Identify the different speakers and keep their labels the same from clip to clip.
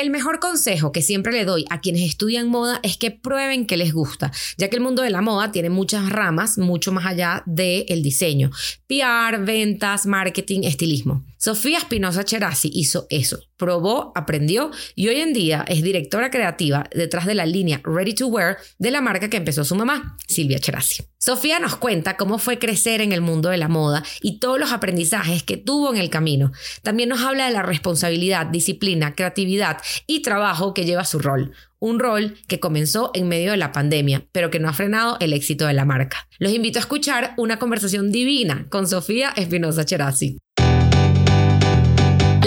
Speaker 1: El mejor consejo que siempre le doy a quienes estudian moda es que prueben que les gusta, ya que el mundo de la moda tiene muchas ramas, mucho más allá del diseño. PR, ventas, marketing, estilismo. Sofía Espinosa Cherasi hizo eso, probó, aprendió y hoy en día es directora creativa detrás de la línea Ready to Wear de la marca que empezó su mamá, Silvia Cherasi. Sofía nos cuenta cómo fue crecer en el mundo de la moda y todos los aprendizajes que tuvo en el camino. También nos habla de la responsabilidad, disciplina, creatividad y trabajo que lleva su rol. Un rol que comenzó en medio de la pandemia, pero que no ha frenado el éxito de la marca. Los invito a escuchar una conversación divina con Sofía Espinosa Cherasi.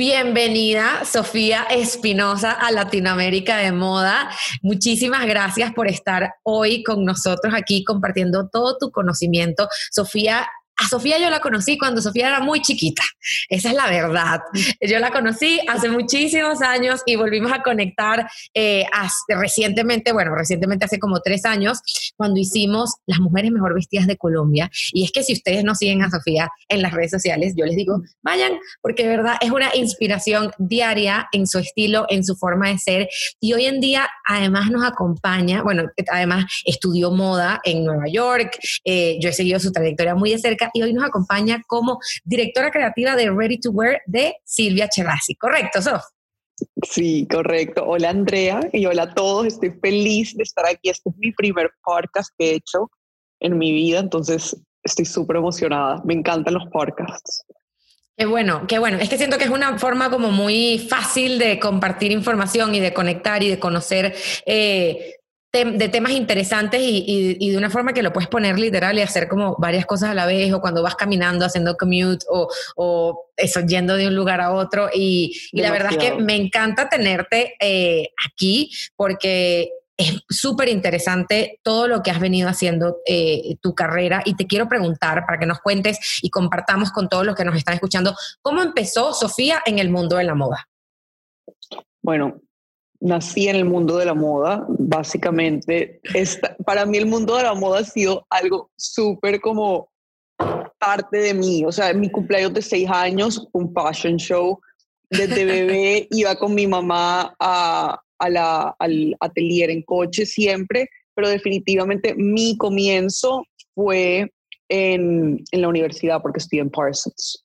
Speaker 1: Bienvenida, Sofía Espinosa, a Latinoamérica de Moda. Muchísimas gracias por estar hoy con nosotros aquí compartiendo todo tu conocimiento. Sofía a Sofía yo la conocí cuando Sofía era muy chiquita. Esa es la verdad. Yo la conocí hace muchísimos años y volvimos a conectar eh, recientemente, bueno, recientemente hace como tres años, cuando hicimos Las Mujeres Mejor Vestidas de Colombia. Y es que si ustedes no siguen a Sofía en las redes sociales, yo les digo, vayan, porque de verdad es una inspiración diaria en su estilo, en su forma de ser. Y hoy en día además nos acompaña, bueno, además estudió moda en Nueva York. Eh, yo he seguido su trayectoria muy de cerca y hoy nos acompaña como directora creativa de Ready to Wear de Silvia Cherasi. ¿Correcto, Sof?
Speaker 2: Sí, correcto. Hola Andrea y hola a todos. Estoy feliz de estar aquí. Este es mi primer podcast que he hecho en mi vida, entonces estoy súper emocionada. Me encantan los podcasts.
Speaker 1: Qué bueno, qué bueno. Es que siento que es una forma como muy fácil de compartir información y de conectar y de conocer eh, de temas interesantes y, de una forma que lo puedes poner literal y hacer como varias cosas a la vez o cuando vas caminando haciendo commute o, o eso, yendo de un lugar a otro. Y, la verdad es que me encanta tenerte eh, aquí porque es súper interesante todo lo que has venido haciendo eh, tu carrera y te quiero preguntar para que nos cuentes y compartamos con todos los que nos están escuchando, ¿cómo empezó Sofía en el mundo de la moda?
Speaker 2: Bueno, nací en el mundo de la moda, básicamente. para mí el mundo de la moda ha sido algo súper como parte de mí. O sea, mi cumpleaños de seis años, un fashion show. Desde bebé iba con mi mamá a, la, al atelier en coche siempre, pero definitivamente mi comienzo fue en, en la universidad porque estudié en Parsons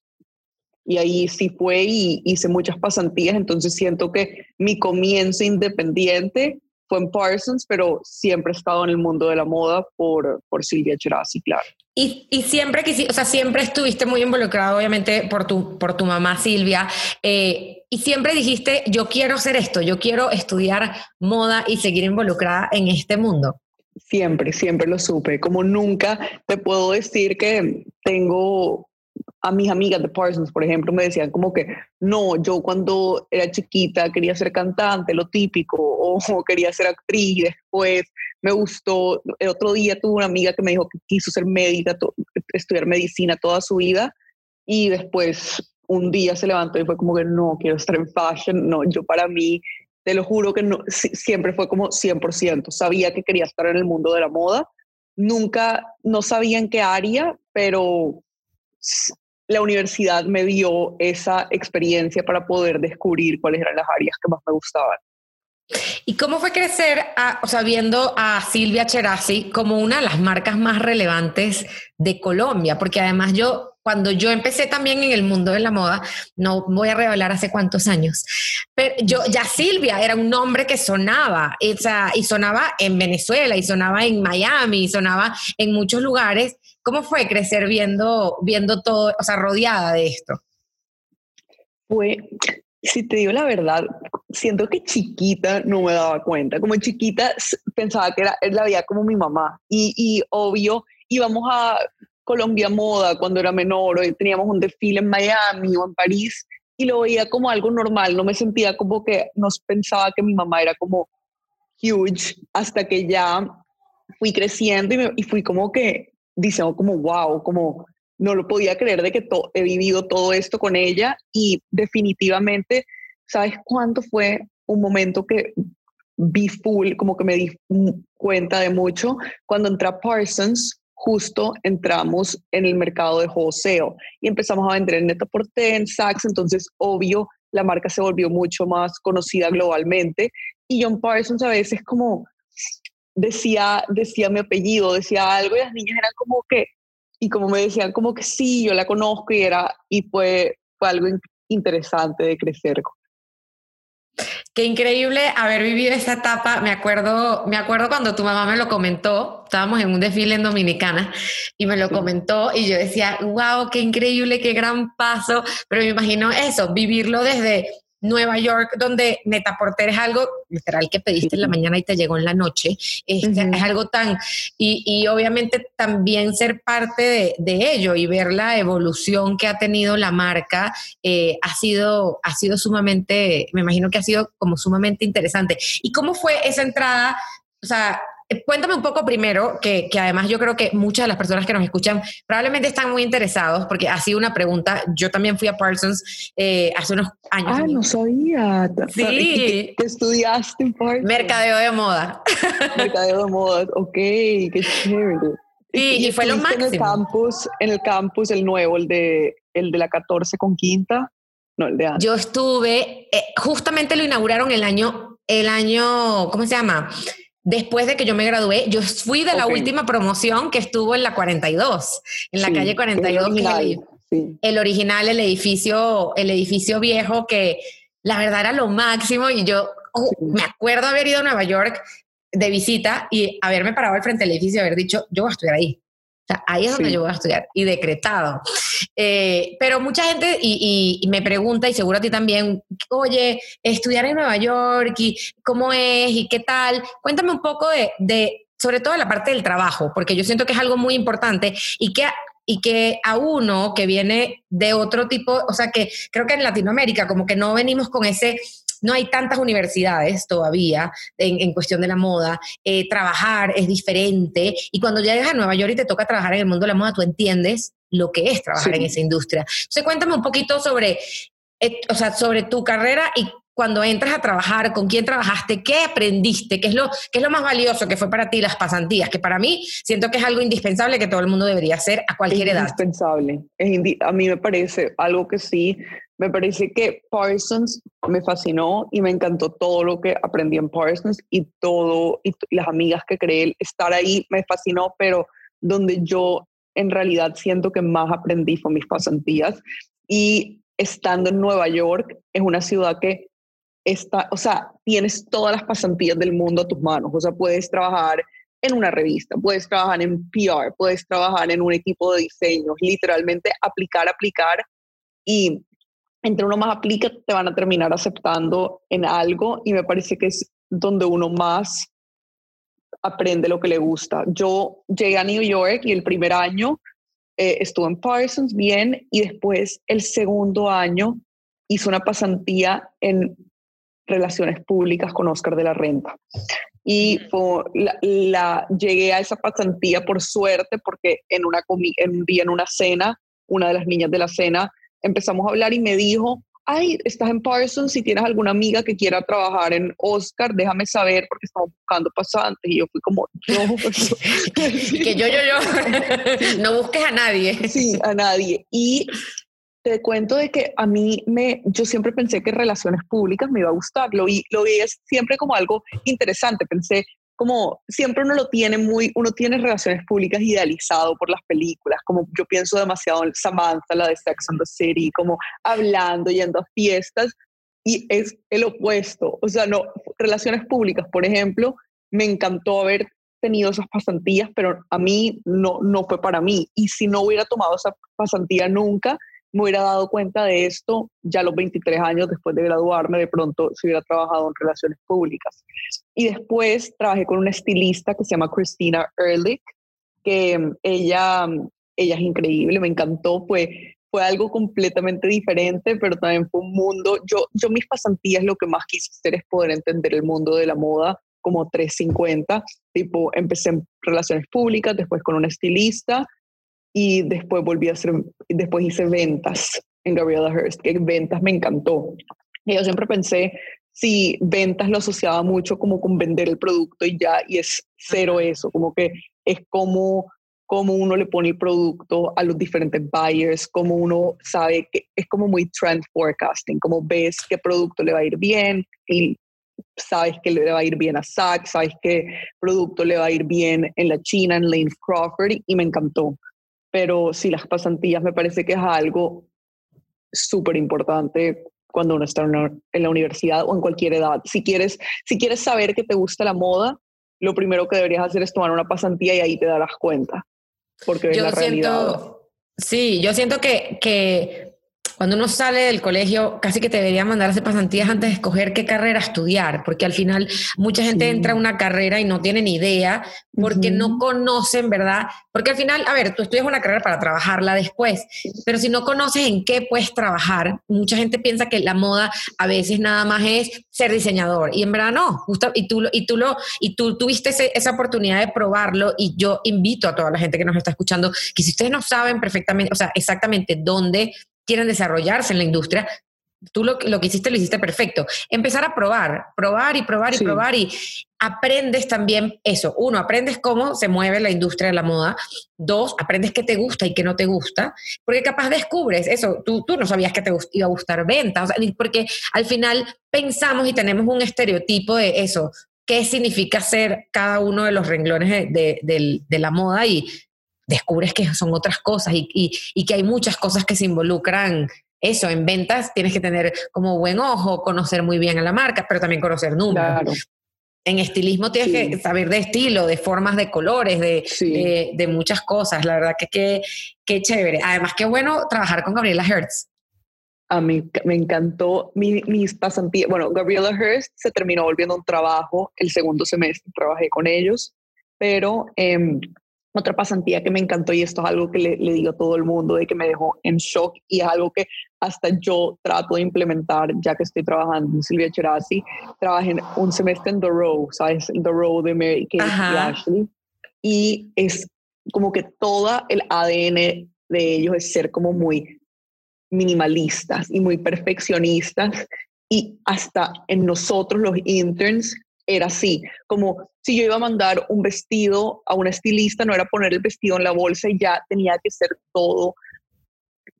Speaker 2: y ahí sí fue y hice muchas pasantías, entonces siento que mi comienzo independiente fue en Parsons, pero siempre he estado en el mundo de la moda por, por Silvia Cherasi, claro.
Speaker 1: Y, y siempre que, o sea, siempre estuviste muy involucrado, obviamente, por tu, por tu mamá Silvia, eh, y siempre dijiste, yo quiero hacer esto, yo quiero estudiar moda y seguir involucrada en este mundo.
Speaker 2: Siempre, siempre lo supe. Como nunca te puedo decir que tengo a mis amigas de Parsons, por ejemplo, me decían como que, no, yo cuando era chiquita quería ser cantante, lo típico, o, quería ser actriz, después me gustó, el otro día tuve una amiga que me dijo que quiso ser médica, estudiar medicina toda su vida, y después un día se levantó y fue como que, no, quiero estar en fashion, no, yo para mí, te lo juro que no, siempre fue como 100%, sabía que quería estar en el mundo de la moda, nunca, no sabía en qué área, pero la universidad me dio esa experiencia para poder descubrir cuáles eran las áreas que más me gustaban.
Speaker 1: ¿Y cómo fue crecer, o sea, viendo a Silvia Cherasi como una de las marcas más relevantes de Colombia? Porque además yo, cuando yo empecé también en el mundo de la moda, no voy a revelar hace cuántos años, pero yo, ya Silvia era un nombre que sonaba, y sonaba en Venezuela, y sonaba en Miami, y sonaba en muchos lugares, ¿Cómo fue crecer viendo, viendo todo, o sea, rodeada de esto?
Speaker 2: Fue, Si te digo la verdad, siento que chiquita no me daba cuenta. Como chiquita pensaba que era, la veía como mi mamá. Y, y obvio, íbamos a Colombia Moda cuando era menor, o teníamos un desfile en Miami o en París y lo veía como algo normal, no me sentía como que nos pensaba que mi mamá era como huge hasta que ya fui creciendo y fui como que diciendo como wow, como no lo podía creer de que he vivido todo esto con ella y definitivamente, ¿sabes cuánto fue un momento que vi full, como que me di cuenta de mucho? Cuando entré a Parsons, justo entramos en el mercado de joseo y empezamos a vender en net en Saks, entonces obvio la marca se volvió mucho más conocida globalmente y John Parsons a veces como decía, decía mi apellido, decía algo y las niñas eran como que, y como me decían como que sí, yo la conozco y era, y fue, fue algo interesante de crecer
Speaker 1: Qué increíble haber vivido esa etapa. Me acuerdo, me acuerdo cuando tu mamá me lo comentó. Estábamos en un desfile en Dominicana y me lo comentó y yo decía, wow, qué increíble, qué gran paso. Pero me imagino eso, vivirlo desde Nueva York, donde Netaporter es algo literal que pediste en la mañana y te llegó en la noche. Este, es algo tan. Y, obviamente también ser parte de, ello y ver la evolución que ha tenido la marca eh, ha, sido, ha sido sumamente, me imagino que ha sido como sumamente interesante. ¿Y cómo fue esa entrada? O sea, cuéntame un poco primero, que, que, además yo creo que muchas de las personas que nos escuchan probablemente están muy interesados, porque ha sido una pregunta. Yo también fui a Parsons eh, hace unos años.
Speaker 2: Ah, no sabía.
Speaker 1: Sí.
Speaker 2: ¿Qué estudiaste en Parsons?
Speaker 1: Mercadeo de moda.
Speaker 2: Mercadeo de moda, ok, qué chévere.
Speaker 1: Sí, y, fue lo máximo.
Speaker 2: En el campus, en el campus, el nuevo, el de, el de la 14 con quinta. No, el de antes.
Speaker 1: Yo estuve, eh, justamente lo inauguraron el año, el año, ¿cómo se llama? Después de que yo me gradué, yo fui de la última promoción que estuvo en la 42, en la calle 42, el original, el, original, el edificio, el edificio viejo que la verdad era lo máximo y yo oh, me acuerdo haber ido a Nueva York de visita y haberme parado al frente del edificio y haber dicho, yo voy a estudiar ahí. O sea, ahí es donde yo voy a estudiar y decretado. Eh, pero mucha gente y, me pregunta, y seguro a ti también, oye, estudiar en Nueva York y cómo es y qué tal. Cuéntame un poco de, de, sobre todo la parte del trabajo, porque yo siento que es algo muy importante y que y que a uno que viene de otro tipo, o sea, que creo que en Latinoamérica como que no venimos con ese no hay tantas universidades todavía en, cuestión de la moda, eh, trabajar es diferente. Y cuando llegas a Nueva York y te toca trabajar en el mundo de la moda, tú entiendes lo que es trabajar en esa industria. Entonces, cuéntame un poquito sobre, eh, o sea, sobre tu carrera y cuando entras a trabajar, con quién trabajaste, qué aprendiste, qué es lo, qué es lo más valioso que fue para ti las pasantías, que para mí siento que es algo indispensable que todo el mundo debería hacer a cualquier edad.
Speaker 2: Indispensable. Es a mí me parece algo que sí me parece que Parsons me fascinó y me encantó todo lo que aprendí en Parsons y todo, y, las amigas que creé, estar ahí me fascinó, pero donde yo en realidad siento que más aprendí fue mis pasantías. Y estando en Nueva York, es una ciudad que está, o sea, tienes todas las pasantías del mundo a tus manos, o sea, puedes trabajar en una revista, puedes trabajar en PR, puedes trabajar en un equipo de diseño, literalmente aplicar, aplicar y entre uno más aplica, te van a terminar aceptando en algo y me parece que es donde uno más aprende lo que le gusta. Yo llegué a New York y el primer año eh, estuve en Parsons bien y después el segundo año hice una pasantía en relaciones públicas con Oscar de la Renta. Y la, llegué a esa pasantía por suerte porque en, una en un día en una cena, una de las niñas de la cena empezamos a hablar y me dijo, ay, estás en Parsons, si tienes alguna amiga que quiera trabajar en Oscar, déjame saber porque estamos buscando pasantes. Y yo fui como,
Speaker 1: yo. que yo, yo, yo. no busques a nadie.
Speaker 2: sí, a nadie. Y te cuento de que a mí me, yo siempre pensé que relaciones públicas me iba a gustar, lo vi, lo vi siempre como algo interesante, pensé, como siempre uno lo tiene muy, uno tiene relaciones públicas idealizado por las películas, como yo pienso demasiado en Samantha, la de Sex and the City, como hablando, yendo a fiestas, y es el opuesto, o sea, no, relaciones públicas, por ejemplo, me encantó haber tenido esas pasantías, pero a mí no, no fue para mí, y si no hubiera tomado esa pasantía nunca, me hubiera dado cuenta de esto ya a los 23 años después de graduarme, de pronto si hubiera trabajado en relaciones públicas. Y después trabajé con una estilista que se llama Christina Ehrlich, que mm, ella, mm, ella es increíble, me encantó, fue, fue algo completamente diferente, pero también fue un mundo, yo, yo mis pasantías lo que más quise hacer es poder entender el mundo de la moda como 350, tipo empecé en relaciones públicas, después con una estilista y después volví a hacer, después hice ventas en Gabriela Hearst, que ventas me encantó. Y yo siempre pensé, si ventas lo asociaba mucho como con vender el producto y ya, y es cero eso, como que es como, como uno le pone el producto a los diferentes buyers, como uno sabe que es como muy trend forecasting, como ves qué producto le va a ir bien y sabes que le va a ir bien a Saks, sabes qué producto le va a ir bien en la China, en Lane Crawford, y me encantó pero sí, las pasantías me parece que es algo súper importante cuando uno está en la universidad o en cualquier edad. Si quieres, si quieres saber que te gusta la moda, lo primero que deberías hacer es tomar una pasantía y ahí te darás cuenta, porque es la realidad.
Speaker 1: Sí, yo siento que, que cuando uno sale del colegio, casi que te debería mandar a hacer pasantías antes de escoger qué carrera estudiar, porque al final mucha gente entra a una carrera y no tiene ni idea porque no conocen, ¿verdad? Porque al final, a ver, tú estudias una carrera para trabajarla después, pero si no conoces en qué puedes trabajar, mucha gente piensa que la moda a veces nada más es ser diseñador y en verdad no, justo, y tú, y tú, lo, y tú tuviste esa oportunidad de probarlo y yo invito a toda la gente que nos está escuchando que si ustedes no saben perfectamente, o sea, exactamente dónde quieren desarrollarse en la industria, tú lo, lo, que hiciste lo hiciste perfecto. Empezar a probar, probar y probar y probar y aprendes también eso. Uno, aprendes cómo se mueve la industria de la moda. Dos, aprendes qué te gusta y qué no te gusta. Porque capaz descubres eso. Tú, tú no sabías que te iba a gustar ventas. porque al final pensamos y tenemos un estereotipo de eso. ¿Qué significa ser cada uno de los renglones de, de, de la moda? Y descubres que son otras cosas y, que hay muchas cosas que se involucran eso, en ventas tienes que tener como buen ojo, conocer muy bien a la marca, pero también conocer números. En estilismo tienes que saber de estilo, de formas, de colores, de, de, muchas cosas. La verdad que qué chévere. Además, qué bueno trabajar con Gabriela Hertz.
Speaker 2: A mí me encantó mi, mis pasantías. Bueno, Gabriela Hearst se terminó volviendo un trabajo el segundo semestre, trabajé con ellos, pero eh, otra pasantía que me encantó y esto es algo que le, digo a todo el mundo de que me dejó en shock y es algo que hasta yo trato de implementar ya que estoy trabajando en Silvia Cherasi. Trabajé un semestre en The Row, ¿sabes? The Row de Mary Kate y Ashley. Y es como que todo el ADN de ellos es ser como muy minimalistas y muy perfeccionistas y hasta en nosotros los interns era así, como si yo iba a mandar un vestido a una estilista, no era poner el vestido en la bolsa y ya tenía que ser todo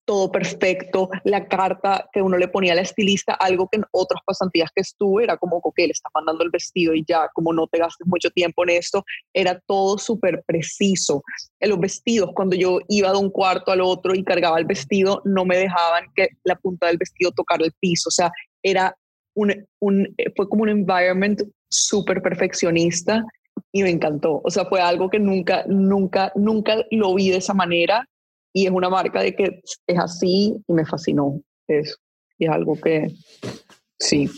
Speaker 2: todo perfecto, la carta que uno le ponía a la estilista, algo que en otras pasantías que estuve era como que le está mandando el vestido y ya, como no te gastes mucho tiempo en esto, era todo súper preciso. En los vestidos, cuando yo iba de un cuarto al otro y cargaba el vestido, no me dejaban que la punta del vestido tocara el piso, o sea, era un, un fue como un environment súper perfeccionista y me encantó. O sea, fue algo que nunca, nunca, nunca lo vi de esa manera y es una marca de que es así y me fascinó eso. Y es algo que sí.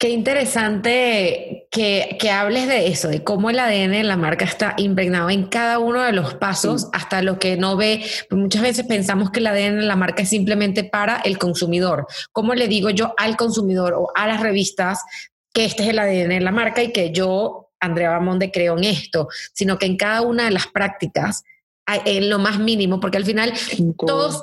Speaker 1: Qué interesante que, que, hables de eso, de cómo el ADN de la marca está impregnado en cada uno de los pasos, hasta lo que no ve. Muchas veces pensamos que el ADN de la marca es simplemente para el consumidor. ¿Cómo le digo yo al consumidor o a las revistas que este es el ADN de la marca y que yo, Andrea Bamonde, creo en esto, sino que en cada una de las prácticas, en lo más mínimo, porque al final todos,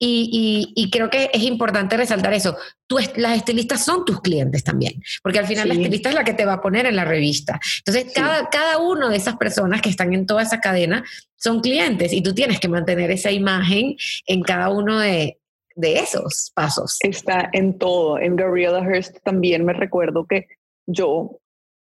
Speaker 1: y, y, creo que es importante resaltar eso, tú, las estilistas son tus clientes también, porque al final la estilista es la que te va a poner en la revista. Entonces, cada, cada una de esas personas que están en toda esa cadena son clientes y tú tienes que mantener esa imagen en cada uno de, de esos pasos.
Speaker 2: Está en todo. En Gabriela Hearst también me recuerdo que yo,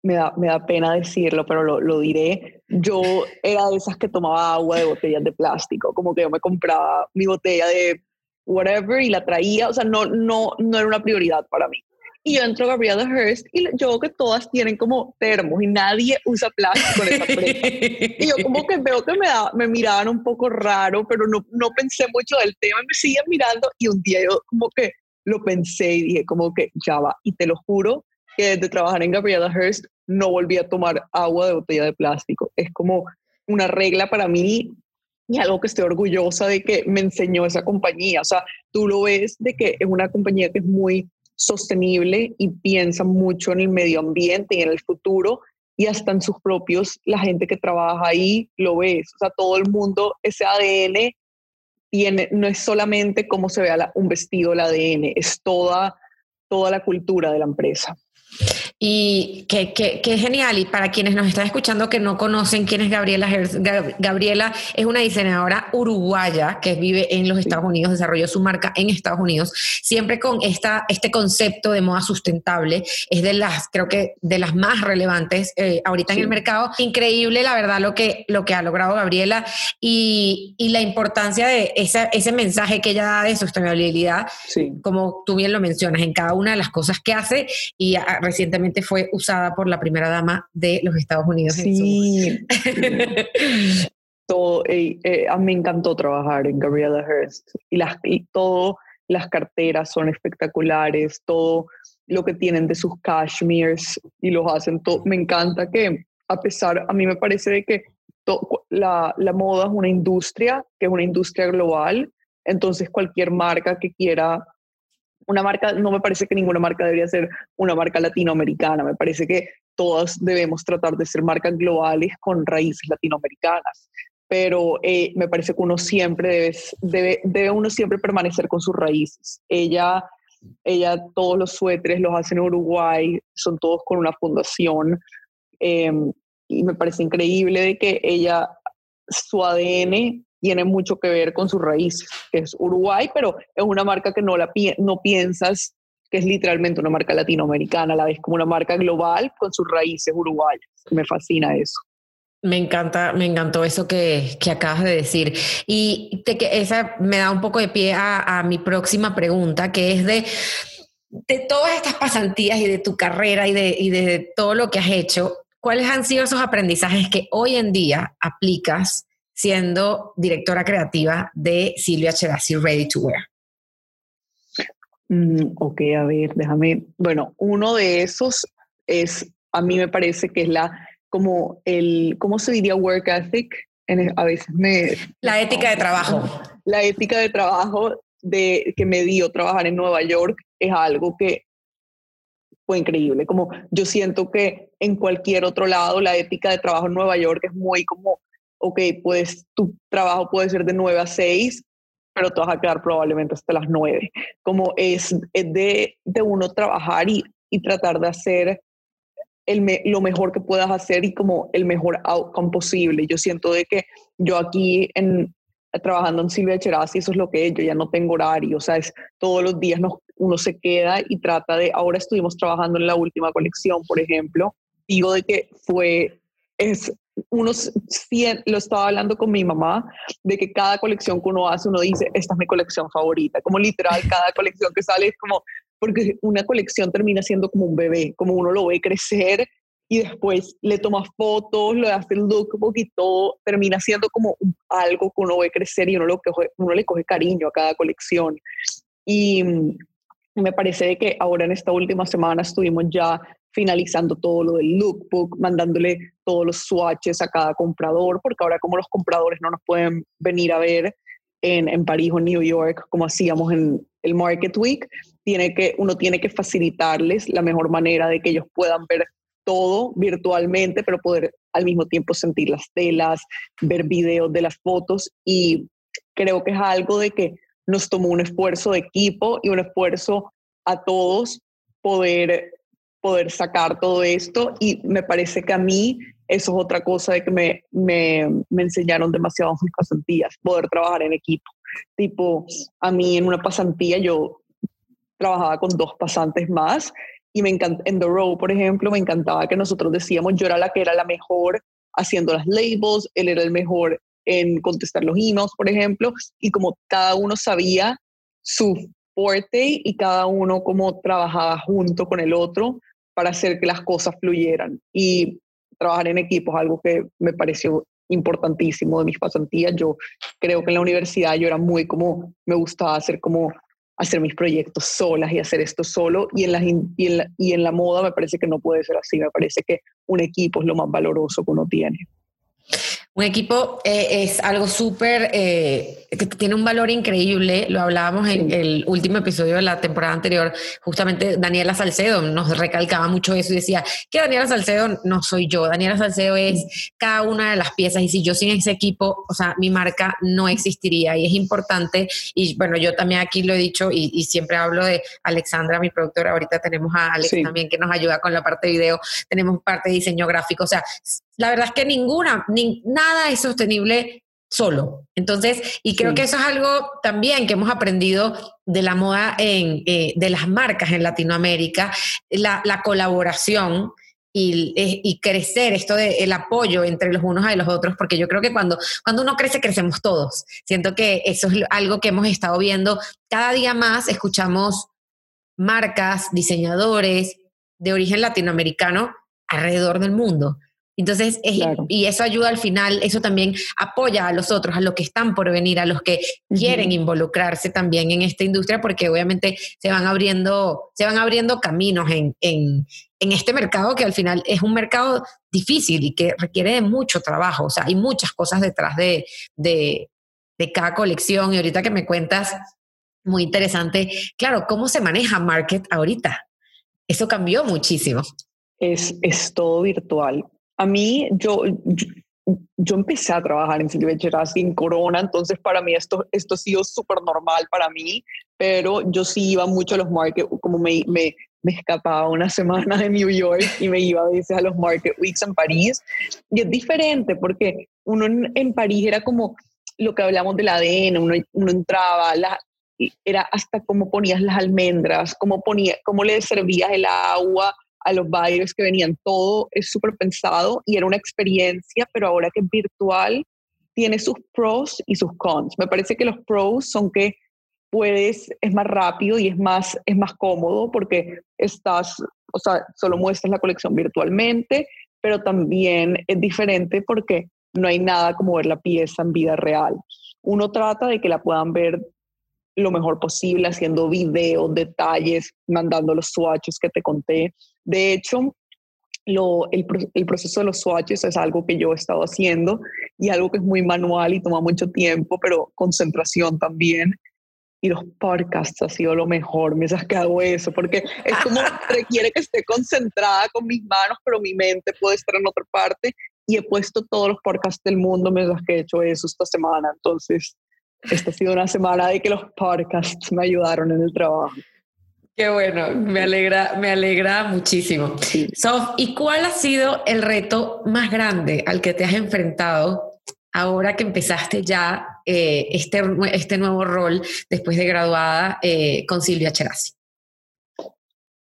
Speaker 2: me da, me da pena decirlo, pero lo, lo, diré, yo era de esas que tomaba agua de botellas de plástico, como que yo me compraba mi botella de whatever y la traía, o sea, no, no, no era una prioridad para mí. Y yo entro a Gabriela Hearst y yo veo que todas tienen como termos y nadie usa plástico en esta empresa. y yo como que veo que me, da, me miraban un poco raro, pero no, no pensé mucho del tema, me siguen mirando y un día yo como que lo pensé y dije como que ya va. Y te lo juro que desde trabajar en Gabriela Hearst no volví a tomar agua de botella de plástico. Es como una regla para mí y algo que estoy orgullosa de que me enseñó esa compañía. O sea, tú lo ves de que es una compañía que es muy sostenible y piensa mucho en el medio ambiente y en el futuro y hasta en sus propios, la gente que trabaja ahí lo ves. O sea, todo el mundo, ese ADN tiene, no es solamente cómo se vea un vestido, el ADN, es toda, toda la cultura de la empresa.
Speaker 1: Y qué, genial. Y para quienes nos están escuchando que no conocen quién es Gabriela Gabriela es una diseñadora uruguaya que vive en los Estados Unidos, desarrolló su marca en Estados Unidos, siempre con esta, este concepto de moda sustentable. Es de las, creo que de las más relevantes eh, ahorita en el mercado. Increíble, la verdad, lo que, lo que ha logrado Gabriela y, y la importancia de ese, ese mensaje que ella da de sostenibilidad, como tú bien lo mencionas, en cada una de las cosas que hace y recientemente fue usada por la primera dama de los Estados Unidos.
Speaker 2: Sí. todo, eh, me encantó trabajar en Gabriela Hearst y, las, y todo, las carteras son espectaculares, todo lo que tienen de sus cashmeres y los hacen todo. Me encanta que, a pesar, a mí me parece de que la, la moda es una industria, que es una industria global, entonces cualquier marca que quiera una marca, no me parece que ninguna marca debería ser una marca latinoamericana, me parece que todas debemos tratar de ser marcas globales con raíces latinoamericanas, pero eh, me parece que uno siempre debe, debe, uno siempre permanecer con sus raíces. Ella, ella todos los suéteres los hace en Uruguay, son todos con una fundación, em, y me parece increíble de que ella, su ADN tiene mucho que ver con sus raíces, que es Uruguay, pero es una marca que no, la no piensas que es literalmente una marca latinoamericana, la ves como una marca global con sus raíces uruguayas. Me fascina eso.
Speaker 1: Me encanta, me encantó eso que, que acabas de decir. Y que esa me da un poco de pie a, a mi próxima pregunta, que es de, de todas estas pasantías y de tu carrera y de, y de todo lo que has hecho, ¿cuáles han sido esos aprendizajes que hoy en día aplicas siendo directora creativa de Silvia Cherasi Ready to Wear?
Speaker 2: Mm, ok, a ver, déjame. Bueno, uno de esos es, a mí me parece que es la, como el, ¿cómo se diría work ethic? a veces me...
Speaker 1: La ética de trabajo.
Speaker 2: La ética de trabajo de, que me dio trabajar en Nueva York es algo que fue increíble. Como yo siento que en cualquier otro lado la ética de trabajo en Nueva York es muy como ok, pues tu trabajo puede ser de 9 a 6, pero te vas a quedar probablemente hasta las 9. Como es, de, de, uno trabajar y, y tratar de hacer el lo mejor que puedas hacer y como el mejor outcome posible. Yo siento de que yo aquí en, trabajando en Silvia Cherasi, eso es lo que es, yo ya no tengo horario, o sea, es todos los días uno se queda y trata de, ahora estuvimos trabajando en la última colección, por ejemplo, digo de que fue, es unos 100, lo estaba hablando con mi mamá, de que cada colección que uno hace, uno dice, esta es mi colección favorita, como literal, cada colección que sale es como, porque una colección termina siendo como un bebé, como uno lo ve crecer y después le toma fotos, le hace el lookbook y todo termina siendo como algo que uno ve crecer y uno, lo coge, uno le coge cariño a cada colección. Y mm, me parece que ahora en esta última semana estuvimos ya finalizando todo lo del lookbook, mandándole todos los swatches a cada comprador, porque ahora como los compradores no nos pueden venir a ver en, en París o en New York como hacíamos en el Market Week, tiene que, uno tiene que facilitarles la mejor manera de que ellos puedan ver todo virtualmente, pero poder al mismo tiempo sentir las telas, ver videos de las fotos. Y creo que es algo de que nos tomó un esfuerzo de equipo y un esfuerzo a todos poder poder sacar todo esto y me parece que a mí eso es otra cosa de que me, me, me enseñaron demasiado en mis pasantías, poder trabajar en equipo. Tipo, a mí en una pasantía yo trabajaba con dos pasantes más y me encanta, en The Row, por ejemplo, me encantaba que nosotros decíamos, yo era la que era la mejor haciendo las labels, él era el mejor en contestar los emails, por ejemplo, y como cada uno sabía su aporte y cada uno como trabajaba junto con el otro para hacer que las cosas fluyeran. Y trabajar en equipo es algo que me pareció importantísimo de mis pasantías. Yo creo que en la universidad yo era muy como, me gustaba hacer como hacer mis proyectos solas y hacer esto solo y en, la, y, en la, y en la moda me parece que no puede ser así, me parece que un equipo es lo más valoroso que uno tiene.
Speaker 1: Un equipo eh, es algo súper, eh, que tiene un valor increíble. Lo hablábamos en el último episodio de la temporada anterior. Justamente Daniela Salcedo nos recalcaba mucho eso y decía que Daniela Salcedo no soy yo. Daniela Salcedo es cada una de las piezas y si yo sin ese equipo, o sea, mi marca no existiría y es importante. Y bueno, yo también aquí lo he dicho y, siempre hablo de Alexandra, mi productora. Ahorita tenemos a Alex también que nos ayuda con la parte de video. Tenemos parte de diseño gráfico. O sea, la verdad es que ninguna, ni, nada es sostenible solo. Entonces, y creo que eso es algo también que hemos aprendido de la moda en, eh, de las marcas en Latinoamérica, la, colaboración y, eh, y, crecer, esto del el apoyo entre los unos y los otros, porque yo creo que cuando, cuando uno crece, crecemos todos. Siento que eso es algo que hemos estado viendo cada día más, escuchamos marcas, diseñadores de origen latinoamericano alrededor del mundo entonces, y eso ayuda al final, eso también apoya a los otros, a los que están por venir, a los que quieren involucrarse también en esta industria, porque obviamente se van abriendo, se van abriendo caminos en, en, en este mercado que al final es un mercado difícil y que requiere de mucho trabajo. O sea, hay muchas cosas detrás de, de, de cada colección. Y ahorita que me cuentas, muy interesante, claro, ¿cómo se maneja Market ahorita? Eso cambió muchísimo.
Speaker 2: Es, es todo virtual a mí, yo, yo, empecé a trabajar en Silvia sin Corona, entonces para mí esto, esto ha sido súper normal para mí, pero yo sí iba mucho a los market, como me, me, me escapaba una semana de New York y me iba a veces a los market weeks en París. Y es diferente porque uno en, París era como lo que hablamos del ADN, uno, uno entraba, la, era hasta cómo ponías las almendras, cómo, ponía, cómo le servías el agua, a los buyers que venían, todo es súper pensado y era una experiencia, pero ahora que es virtual, tiene sus pros y sus cons. Me parece que los pros son que puedes, es más rápido y es más, es más cómodo porque estás, o sea, solo muestras la colección virtualmente, pero también es diferente porque no hay nada como ver la pieza en vida real. Uno trata de que la puedan ver lo mejor posible, haciendo videos, detalles, mandando los swatches que te conté. De hecho, lo, el, el, proceso de los swatches es algo que yo he estado haciendo y algo que es muy manual y toma mucho tiempo, pero concentración también. Y los podcasts ha sido lo mejor mientras que hago eso, porque es como requiere que esté concentrada con mis manos, pero mi mente puede estar en otra parte. Y he puesto todos los podcasts del mundo mientras que he hecho eso esta semana. Entonces, esta ha sido una semana de que los podcasts me ayudaron en el trabajo.
Speaker 1: Qué bueno, me alegra, me alegra muchísimo. Sof, ¿y cuál ha sido el reto más grande al que te has enfrentado ahora que empezaste ya eh, este, este nuevo rol después de graduada eh, con Silvia Cherasi?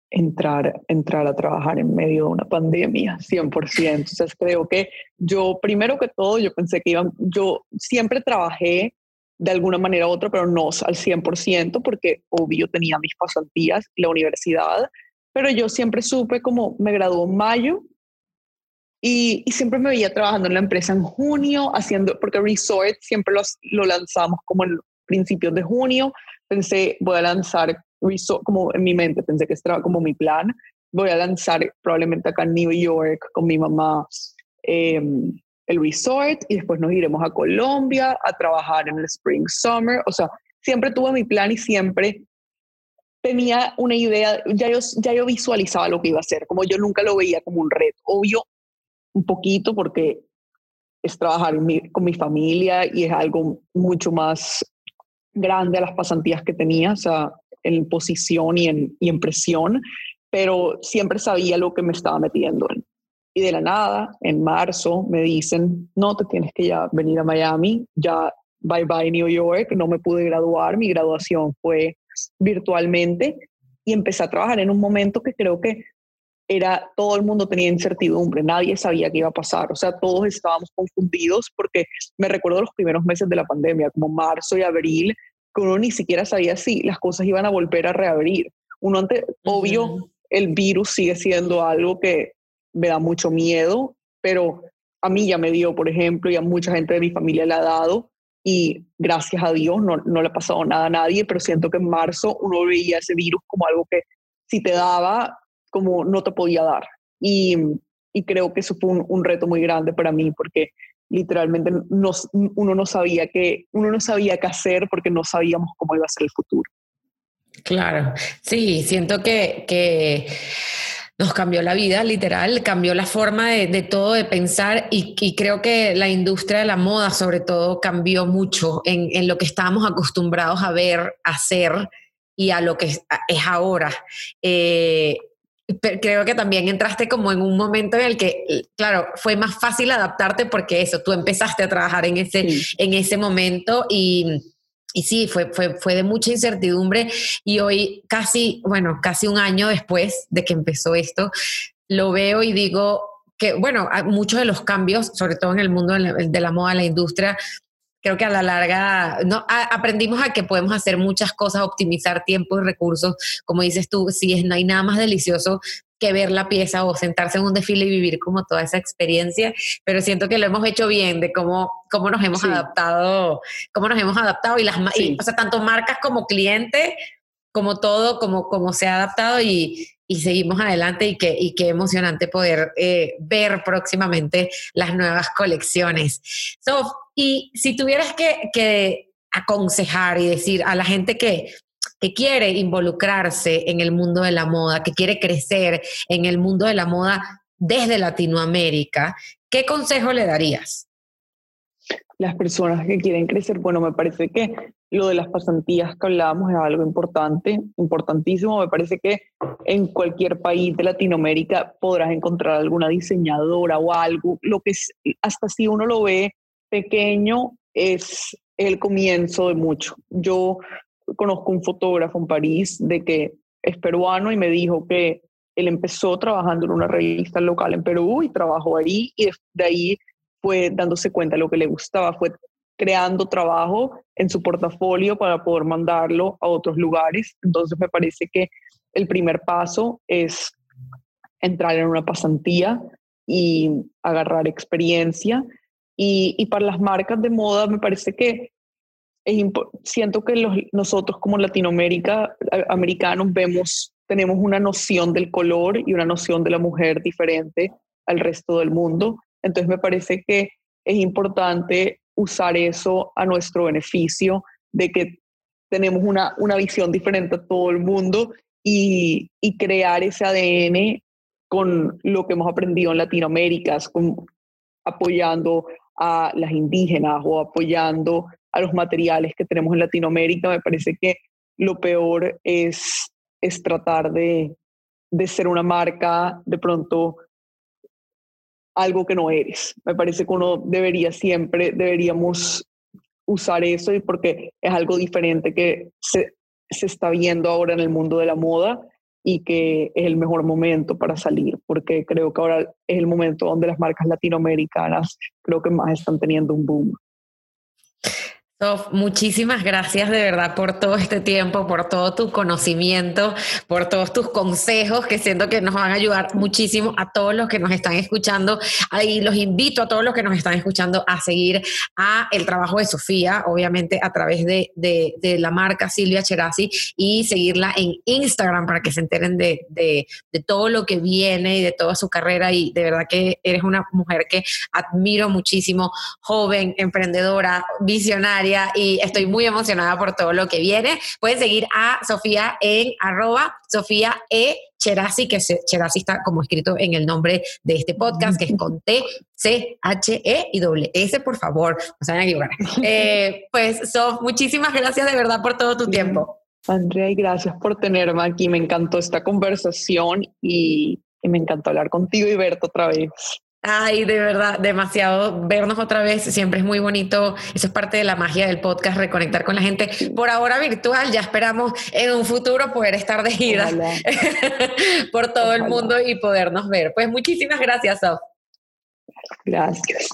Speaker 2: Entrar, entrar a trabajar en medio de una pandemia, 100%. Entonces creo que yo, primero que todo, yo pensé que iban, yo siempre trabajé de alguna manera u otra, pero no al 100%, porque obvio tenía mis pasantías la universidad, pero yo siempre supe como me graduó en mayo y, siempre me veía trabajando en la empresa en junio, haciendo, porque Resort siempre lo lanzamos como en principios de junio, pensé voy a lanzar Resort, como en mi mente pensé que estaba como mi plan, voy a lanzar probablemente acá en New York con mi mamá. Eh, el resort y después nos iremos a Colombia a trabajar en el Spring Summer. O sea, siempre tuve mi plan y siempre tenía una idea, ya yo, ya yo visualizaba lo que iba a hacer, como yo nunca lo veía como un reto. Obvio, un poquito porque es trabajar con mi familia y es algo mucho más grande a las pasantías que tenía, o sea, en posición y en, y en presión, pero siempre sabía lo que me estaba metiendo en. Y de la nada, en marzo, me dicen, no, te tienes que ya venir a Miami, ya bye bye New York, no me pude graduar, mi graduación fue virtualmente y empecé a trabajar en un momento que creo que era todo el mundo tenía incertidumbre, nadie sabía qué iba a pasar, o sea, todos estábamos confundidos porque me recuerdo los primeros meses de la pandemia, como marzo y abril, que uno ni siquiera sabía si las cosas iban a volver a reabrir. Uno antes, obvio, el virus sigue siendo algo que me da mucho miedo, pero a mí ya me dio, por ejemplo, y a mucha gente de mi familia le ha dado, y gracias a Dios no, no le ha pasado nada a nadie, pero siento que en marzo uno veía ese virus como algo que si te daba, como no te podía dar. Y, y creo que eso fue un, un, reto muy grande para mí, porque literalmente no, uno, no sabía que, uno no sabía qué hacer porque no sabíamos cómo iba a ser el futuro.
Speaker 1: Claro, sí, siento que, que nos cambió la vida, literal, cambió la forma de, todo, de pensar y, creo que la industria de la moda sobre todo cambió mucho en, en, lo que estábamos acostumbrados a ver, hacer y a lo que es, ahora. Eh, creo que también entraste como en un momento en el que, claro, fue más fácil adaptarte porque eso, tú empezaste a trabajar en ese, en ese momento y y sí, fue, fue, fue de mucha incertidumbre y hoy casi, bueno, casi un año después de que empezó esto, lo veo y digo que, bueno, muchos de los cambios, sobre todo en el mundo de la, moda, la industria, creo que a la larga no, aprendimos a que podemos hacer muchas cosas, optimizar tiempo y recursos. Como dices tú, sí, no hay nada más delicioso que ver la pieza o sentarse en un desfile y vivir como toda esa experiencia, pero siento que lo hemos hecho bien de cómo, cómo nos hemos adaptado, cómo nos hemos adaptado y las, o sea, tanto marcas como clientes, como todo, como, como se ha adaptado y, y seguimos adelante y qué, y qué emocionante poder eh, ver próximamente las nuevas colecciones. So, y si tuvieras que, que aconsejar y decir a la gente que que quiere involucrarse en el mundo de la moda, que quiere crecer en el mundo de la moda desde Latinoamérica, ¿qué consejo le darías?
Speaker 2: Las personas que quieren crecer, bueno, me parece que lo de las pasantías que hablábamos es algo importante, importantísimo. Me parece que en cualquier país de Latinoamérica podrás encontrar alguna diseñadora o algo. Lo que es, hasta si uno lo ve pequeño, es el comienzo de mucho. Yo conozco un fotógrafo en París de que es peruano y me dijo que él empezó trabajando en una revista local en Perú y trabajó ahí y de ahí fue dándose cuenta de lo que le gustaba, fue creando trabajo en su portafolio para poder mandarlo a otros lugares. Entonces me parece que el primer paso es entrar en una pasantía y agarrar experiencia. Y, y para las marcas de moda me parece que siento que los, nosotros como Latinoamérica, americanos, vemos, tenemos una noción del color y una noción de la mujer diferente al resto del mundo. Entonces me parece que es importante usar eso a nuestro beneficio, de que tenemos una, una visión diferente a todo el mundo y, y, crear ese ADN con lo que hemos aprendido en Latinoamérica, con, apoyando a las indígenas o apoyando a los materiales que tenemos en Latinoamérica. Me parece que lo peor es, es tratar de, de ser una marca de pronto algo que no eres. Me parece que uno debería siempre, deberíamos usar eso y porque es algo diferente que se, se, está viendo ahora en el mundo de la moda y que es el mejor momento para salir, porque creo que ahora es el momento donde las marcas latinoamericanas creo que más están teniendo un boom
Speaker 1: muchísimas gracias de verdad por todo este tiempo, por todo tu conocimiento, por todos tus consejos que siento que nos van a ayudar muchísimo a todos los que nos están escuchando. Ahí los invito a todos los que nos están escuchando a seguir a el trabajo de Sofía, obviamente a través de, de, de la marca Silvia Cherasi y seguirla en Instagram para que se enteren de, de, todo lo que viene y de toda su carrera. Y de verdad que eres una mujer que admiro muchísimo, joven, emprendedora, visionaria y estoy muy emocionada por todo lo que viene. Pueden seguir a Sofía en arroba Sofía E. Cherasi, que Cherasi está como escrito en el nombre de este podcast, que es con T, C, H, E y doble S, por favor, no equivocar. Eh, pues, Sof, muchísimas gracias de verdad por todo tu tiempo.
Speaker 2: Andrea, y gracias por tenerme aquí. Me encantó esta conversación y, y me encantó hablar contigo y verte otra vez.
Speaker 1: Ay, de verdad, demasiado vernos otra vez. Siempre es muy bonito. Eso es parte de la magia del podcast, reconectar con la gente. Por ahora virtual, ya esperamos en un futuro poder estar de gira por todo el mundo y podernos ver. Pues muchísimas gracias, Sof.
Speaker 2: Gracias.